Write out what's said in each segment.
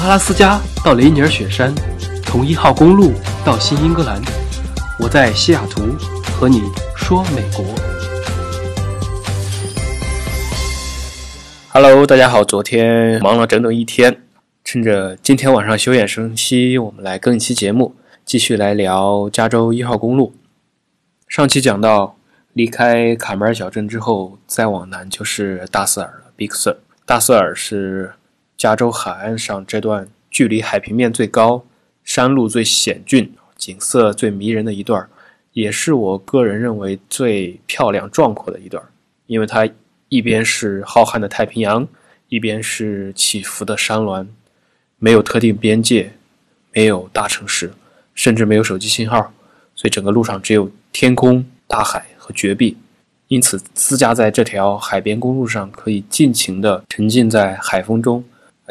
阿拉斯加到雷尼尔雪山，从一号公路到新英格兰，我在西雅图和你说美国。Hello，大家好，昨天忙了整整一天，趁着今天晚上休养生息，我们来更一期节目，继续来聊加州一号公路。上期讲到，离开卡梅尔小镇之后，再往南就是大瑟尔了，Big Sur。大瑟尔是加州海岸上这段距离海平面最高、山路最险峻、景色最迷人的一段，也是我个人认为最漂亮壮阔的一段，因为它一边是浩瀚的太平洋，一边是起伏的山峦，没有特定边界，没有大城市，甚至没有手机信号，所以整个路上只有。天空、大海和绝壁，因此自驾在这条海边公路上，可以尽情地沉浸在海风中，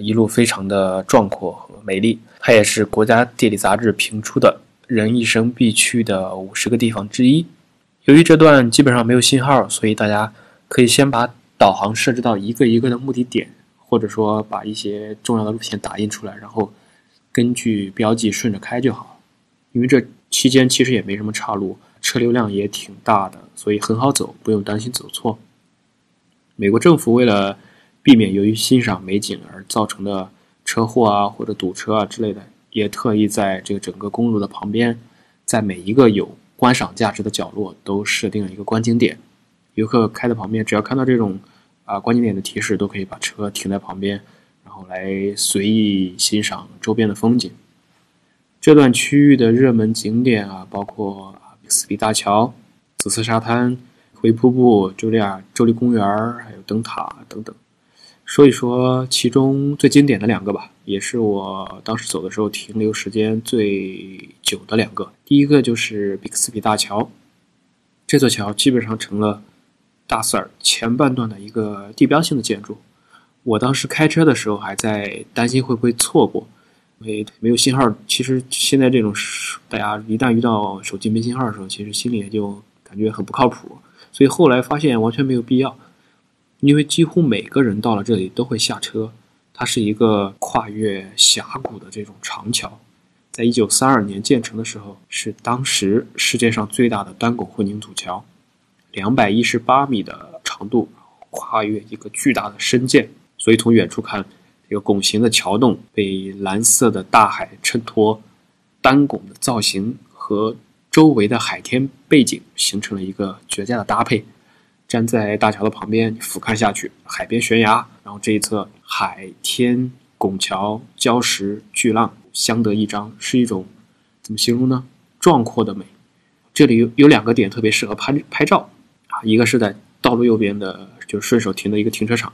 一路非常的壮阔和美丽。它也是国家地理杂志评出的人一生必去的五十个地方之一。由于这段基本上没有信号，所以大家可以先把导航设置到一个一个的目的点，或者说把一些重要的路线打印出来，然后根据标记顺着开就好。因为这期间其实也没什么岔路。车流量也挺大的，所以很好走，不用担心走错。美国政府为了避免由于欣赏美景而造成的车祸啊或者堵车啊之类的，也特意在这个整个公路的旁边，在每一个有观赏价值的角落都设定了一个观景点。游客开在旁边，只要看到这种啊观景点的提示，都可以把车停在旁边，然后来随意欣赏周边的风景。这段区域的热门景点啊，包括比。斯比大桥、紫色沙滩、灰瀑布、茱莉亚州立公园还有灯塔等等，说一说其中最经典的两个吧，也是我当时走的时候停留时间最久的两个。第一个就是比克斯比大桥，这座桥基本上成了大塞尔前半段的一个地标性的建筑。我当时开车的时候还在担心会不会错过。没没有信号，其实现在这种大家一旦遇到手机没信号的时候，其实心里也就感觉很不靠谱。所以后来发现完全没有必要，因为几乎每个人到了这里都会下车。它是一个跨越峡谷的这种长桥，在一九三二年建成的时候，是当时世界上最大的单拱混凝土桥，两百一十八米的长度，跨越一个巨大的深涧，所以从远处看。这个拱形的桥洞被蓝色的大海衬托，单拱的造型和周围的海天背景形成了一个绝佳的搭配。站在大桥的旁边，俯瞰下去，海边悬崖，然后这一侧海天拱桥礁石巨浪相得益彰，是一种怎么形容呢？壮阔的美。这里有有两个点特别适合拍拍照啊，一个是在道路右边的，就顺手停的一个停车场，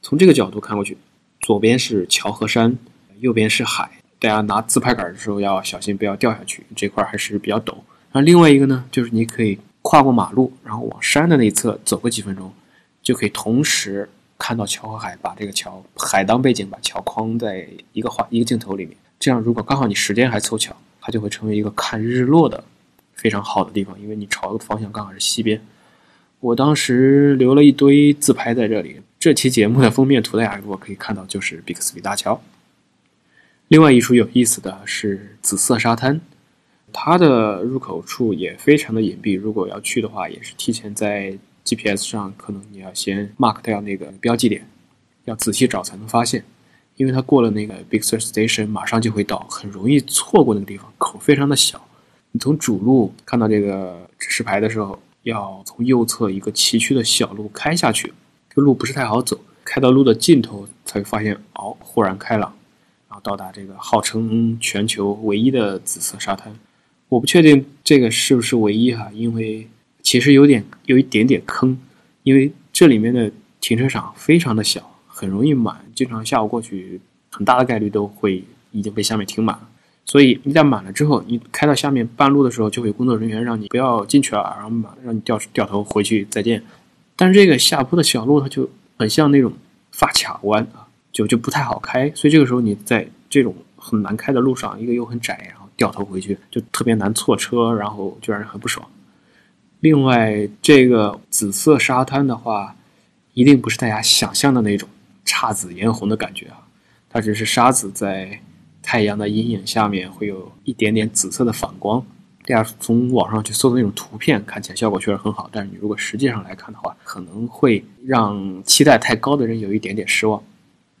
从这个角度看过去。左边是桥和山，右边是海。大家拿自拍杆的时候要小心，不要掉下去。这块还是比较陡。然后另外一个呢，就是你可以跨过马路，然后往山的那一侧走个几分钟，就可以同时看到桥和海，把这个桥海当背景，把桥框在一个画一个镜头里面。这样如果刚好你时间还凑巧，它就会成为一个看日落的非常好的地方，因为你朝的方向刚好是西边。我当时留了一堆自拍在这里。这期节目的封面图，大家如果可以看到，就是比克斯比大桥。另外一处有意思的是紫色沙滩，它的入口处也非常的隐蔽。如果要去的话，也是提前在 GPS 上，可能你要先 mark 掉那个标记点，要仔细找才能发现。因为它过了那个 Big Sur Station，马上就会到，很容易错过那个地方。口非常的小，你从主路看到这个指示牌的时候，要从右侧一个崎岖的小路开下去。这个路不是太好走，开到路的尽头才发现，哦，豁然开朗，然后到达这个号称全球唯一的紫色沙滩。我不确定这个是不是唯一哈，因为其实有点有一点点坑，因为这里面的停车场非常的小，很容易满，经常下午过去，很大的概率都会已经被下面停满了。所以一旦满了之后，你开到下面半路的时候，就会有工作人员让你不要进去了，然后满让你掉掉头回去再见。但是这个下坡的小路，它就很像那种发卡弯啊，就就不太好开。所以这个时候你在这种很难开的路上，一个又很窄，然后掉头回去就特别难错车，然后就让人很不爽。另外，这个紫色沙滩的话，一定不是大家想象的那种姹紫嫣红的感觉啊。它只是沙子在太阳的阴影下面会有一点点紫色的反光。大家从网上去搜的那种图片，看起来效果确实很好。但是你如果实际上来看的话，可能会让期待太高的人有一点点失望。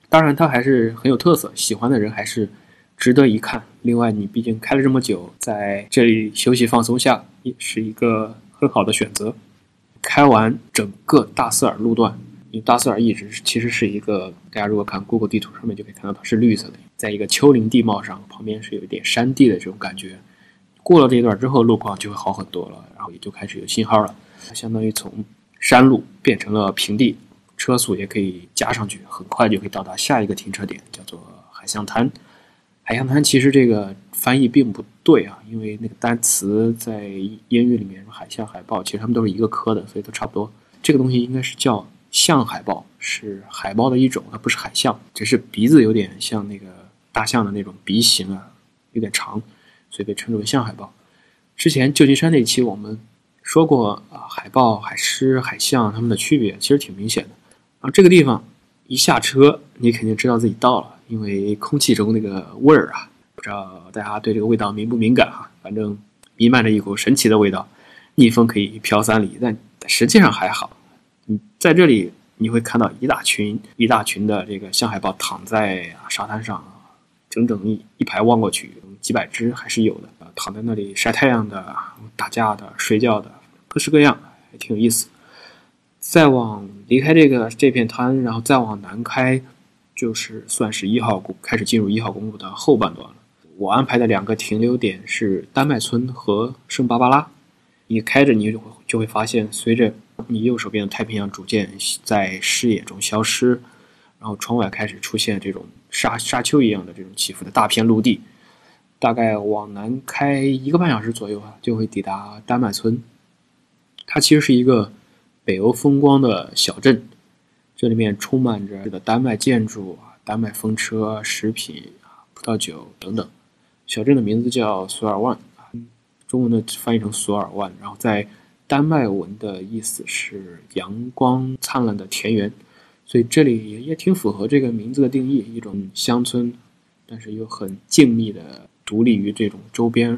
当然，它还是很有特色，喜欢的人还是值得一看。另外，你毕竟开了这么久，在这里休息放松下，也是一个很好的选择。开完整个大斯尔路段，因为大斯尔一直其实是一个，大家如果看 Google 地图上面就可以看到它是绿色的，在一个丘陵地貌上，旁边是有一点山地的这种感觉。过了这一段之后，路况就会好很多了，然后也就开始有信号了。相当于从山路变成了平地，车速也可以加上去，很快就可以到达下一个停车点，叫做海象滩。海象滩其实这个翻译并不对啊，因为那个单词在英语里面，海象、海豹，其实它们都是一个科的，所以都差不多。这个东西应该是叫象海豹，是海豹的一种，它不是海象，只是鼻子有点像那个大象的那种鼻形啊，有点长。所以被称之为象海豹。之前旧金山那期我们说过啊，海豹、海狮、海象它们的区别其实挺明显的。啊，这个地方一下车，你肯定知道自己到了，因为空气中那个味儿啊，不知道大家对这个味道敏不敏感哈？反正弥漫着一股神奇的味道，逆风可以飘三里，但实际上还好。你在这里你会看到一大群一大群的这个象海豹躺在沙滩上，整整一一排望过去。几百只还是有的，躺在那里晒太阳的、打架的、睡觉的，各式各样，还挺有意思。再往离开这个这片滩，然后再往南开，就是算是一号公开始进入一号公路的后半段了。我安排的两个停留点是丹麦村和圣巴巴拉。你开着，你就会就会发现，随着你右手边的太平洋逐渐在视野中消失，然后窗外开始出现这种沙沙丘一样的这种起伏的大片陆地。大概往南开一个半小时左右啊，就会抵达丹麦村。它其实是一个北欧风光的小镇，这里面充满着这个丹麦建筑啊、丹麦风车、食品啊、葡萄酒等等。小镇的名字叫索尔万，中文的翻译成索尔万，然后在丹麦文的意思是阳光灿烂的田园，所以这里也也挺符合这个名字的定义，一种乡村，但是又很静谧的。独立于这种周边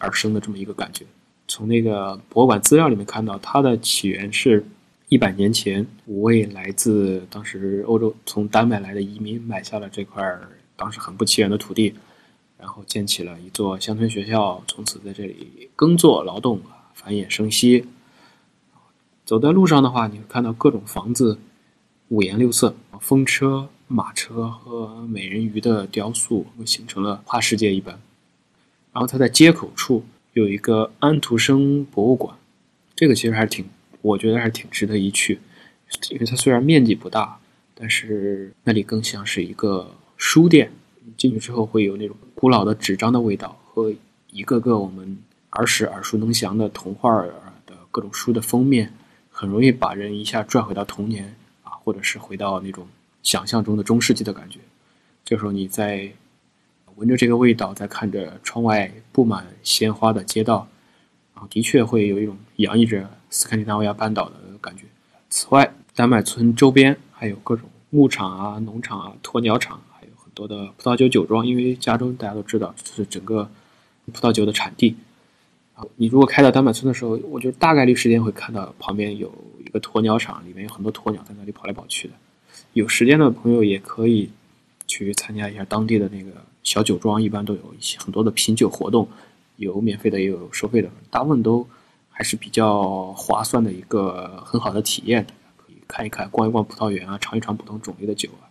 而生的这么一个感觉。从那个博物馆资料里面看到，它的起源是一百年前，五位来自当时欧洲从丹麦来的移民买下了这块当时很不起眼的土地，然后建起了一座乡村学校，从此在这里耕作劳动，繁衍生息。走在路上的话，你会看到各种房子，五颜六色，风车。马车和美人鱼的雕塑，形成了画世界一般。然后它在街口处有一个安徒生博物馆，这个其实还是挺，我觉得还是挺值得一去。因为它虽然面积不大，但是那里更像是一个书店。进去之后会有那种古老的纸张的味道，和一个个我们儿时耳熟能详的童话的各种书的封面，很容易把人一下拽回到童年啊，或者是回到那种。想象中的中世纪的感觉，这时候你在闻着这个味道，在看着窗外布满鲜花的街道，啊，的确会有一种洋溢着斯堪的纳维亚半岛的感觉。此外，丹麦村周边还有各种牧场啊、农场啊、鸵鸟场，还有很多的葡萄酒酒庄。因为加州大家都知道，就是整个葡萄酒的产地。啊，你如果开到丹麦村的时候，我觉得大概率时间会看到旁边有一个鸵鸟场，里面有很多鸵鸟在那里跑来跑去的。有时间的朋友也可以去参加一下当地的那个小酒庄，一般都有一些很多的品酒活动，有免费的也有收费的，大部分都还是比较划算的一个很好的体验，可以看一看、逛一逛葡萄园啊，尝一尝不同种类的酒啊。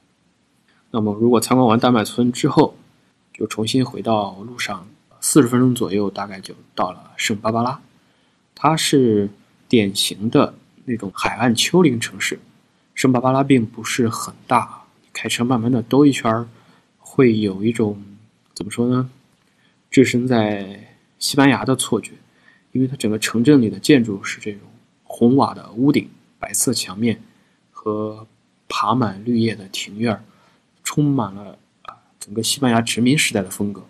那么，如果参观完丹麦村之后，就重新回到路上，四十分钟左右，大概就到了圣巴巴拉，它是典型的那种海岸丘陵城市。圣巴巴拉并不是很大，开车慢慢的兜一圈会有一种怎么说呢？置身在西班牙的错觉，因为它整个城镇里的建筑是这种红瓦的屋顶、白色墙面和爬满绿叶的庭院充满了啊整个西班牙殖民时代的风格。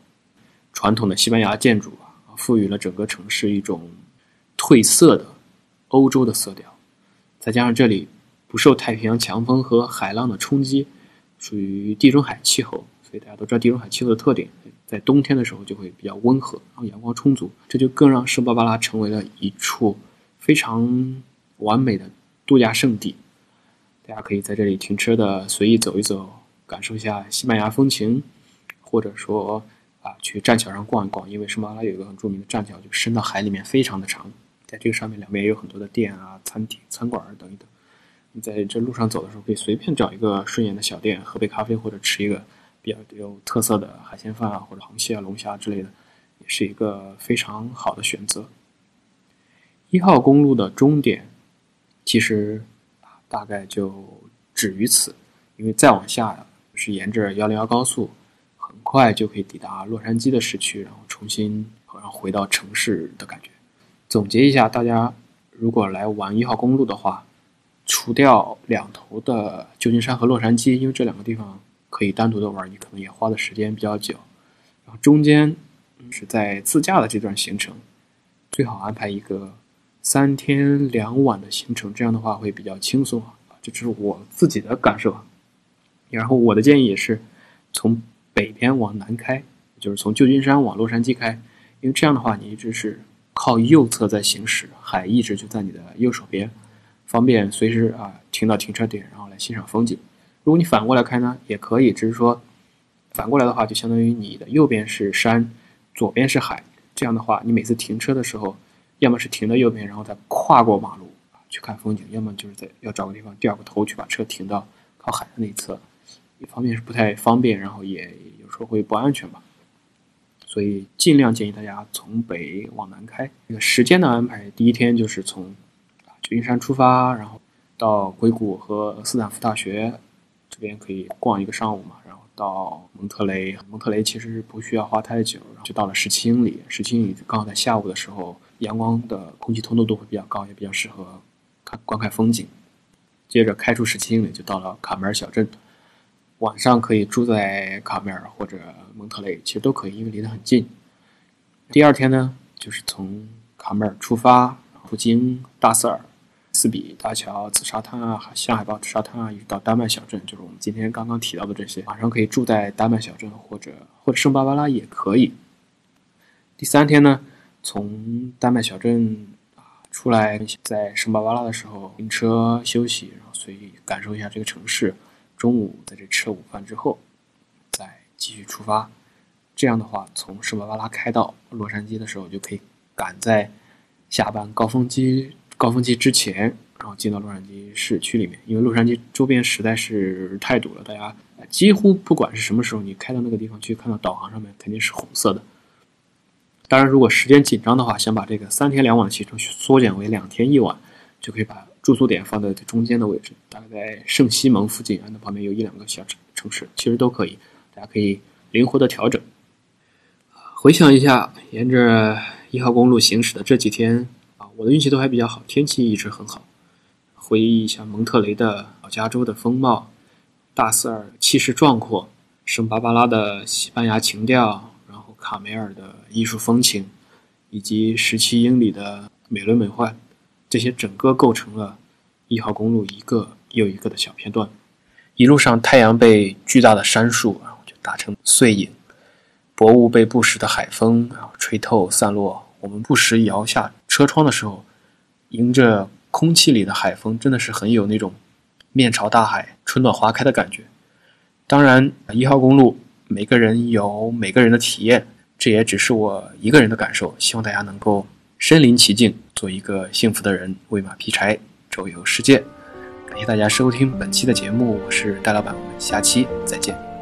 传统的西班牙建筑啊，赋予了整个城市一种褪色的欧洲的色调，再加上这里。不受太平洋强风和海浪的冲击，属于地中海气候，所以大家都知道地中海气候的特点，在冬天的时候就会比较温和，然后阳光充足，这就更让圣巴巴拉成为了一处非常完美的度假胜地。大家可以在这里停车的随意走一走，感受一下西班牙风情，或者说啊去栈桥上逛一逛，因为圣巴巴拉有一个很著名的栈桥，就伸到海里面，非常的长。在这个上面两边也有很多的店啊、餐厅、餐馆等一等。你在这路上走的时候，可以随便找一个顺眼的小店，喝杯咖啡或者吃一个比较有特色的海鲜饭啊，或者螃蟹啊、龙虾之类的，也是一个非常好的选择。一号公路的终点其实大概就止于此，因为再往下是沿着幺零幺高速，很快就可以抵达洛杉矶的市区，然后重新好像回到城市的感觉。总结一下，大家如果来玩一号公路的话，除掉两头的旧金山和洛杉矶，因为这两个地方可以单独的玩，你可能也花的时间比较久。然后中间是在自驾的这段行程，最好安排一个三天两晚的行程，这样的话会比较轻松啊。这只是我自己的感受。然后我的建议也是从北边往南开，就是从旧金山往洛杉矶开，因为这样的话你一直是。靠右侧在行驶，海一直就在你的右手边，方便随时啊停到停车点，然后来欣赏风景。如果你反过来开呢，也可以，只是说反过来的话，就相当于你的右边是山，左边是海。这样的话，你每次停车的时候，要么是停到右边，然后再跨过马路去看风景，要么就是在要找个地方掉个头去把车停到靠海的那一侧。一方面是不太方便，然后也有时候会不安全吧。所以尽量建议大家从北往南开。那个时间的安排，第一天就是从旧金山出发，然后到硅谷和斯坦福大学这边可以逛一个上午嘛，然后到蒙特雷。蒙特雷其实不需要花太久，然后就到了十七英里。十七英里刚好在下午的时候，阳光的空气通透度会比较高，也比较适合看观看风景。接着开出十七英里，就到了卡梅尔小镇。晚上可以住在卡梅尔或者蒙特雷，其实都可以，因为离得很近。第二天呢，就是从卡梅尔出发，途经大瑟尔、斯比大桥、紫沙滩啊、象海豹沙滩啊，一直到丹麦小镇，就是我们今天刚刚提到的这些。晚上可以住在丹麦小镇或者或者圣巴巴拉也可以。第三天呢，从丹麦小镇出来，在圣巴巴拉的时候停车休息，然后随意感受一下这个城市。中午在这吃了午饭之后，再继续出发。这样的话，从圣巴巴拉开到洛杉矶的时候，就可以赶在下班高峰期高峰期之前，然后进到洛杉矶市区里面。因为洛杉矶周边实在是太堵了，大家几乎不管是什么时候，你开到那个地方去，看到导航上面肯定是红色的。当然，如果时间紧张的话，想把这个三天两晚的行程缩减为两天一晚，就可以把。住宿点放在中间的位置，大概在圣西蒙附近，那旁边有一两个小城城市，其实都可以，大家可以灵活的调整。回想一下，沿着一号公路行驶的这几天，我的运气都还比较好，天气一直很好。回忆一下蒙特雷的老加州的风貌，大瑟尔气势壮阔，圣巴巴拉的西班牙情调，然后卡梅尔的艺术风情，以及十七英里的美轮美奂。这些整个构成了一号公路一个又一个的小片段，一路上太阳被巨大的杉树啊就打成碎影，薄雾被不时的海风啊吹透散落。我们不时摇下车窗的时候，迎着空气里的海风，真的是很有那种面朝大海、春暖花开的感觉。当然，一号公路每个人有每个人的体验，这也只是我一个人的感受。希望大家能够。身临其境，做一个幸福的人，喂马劈柴，周游世界。感谢大家收听本期的节目，我是戴老板，我们下期再见。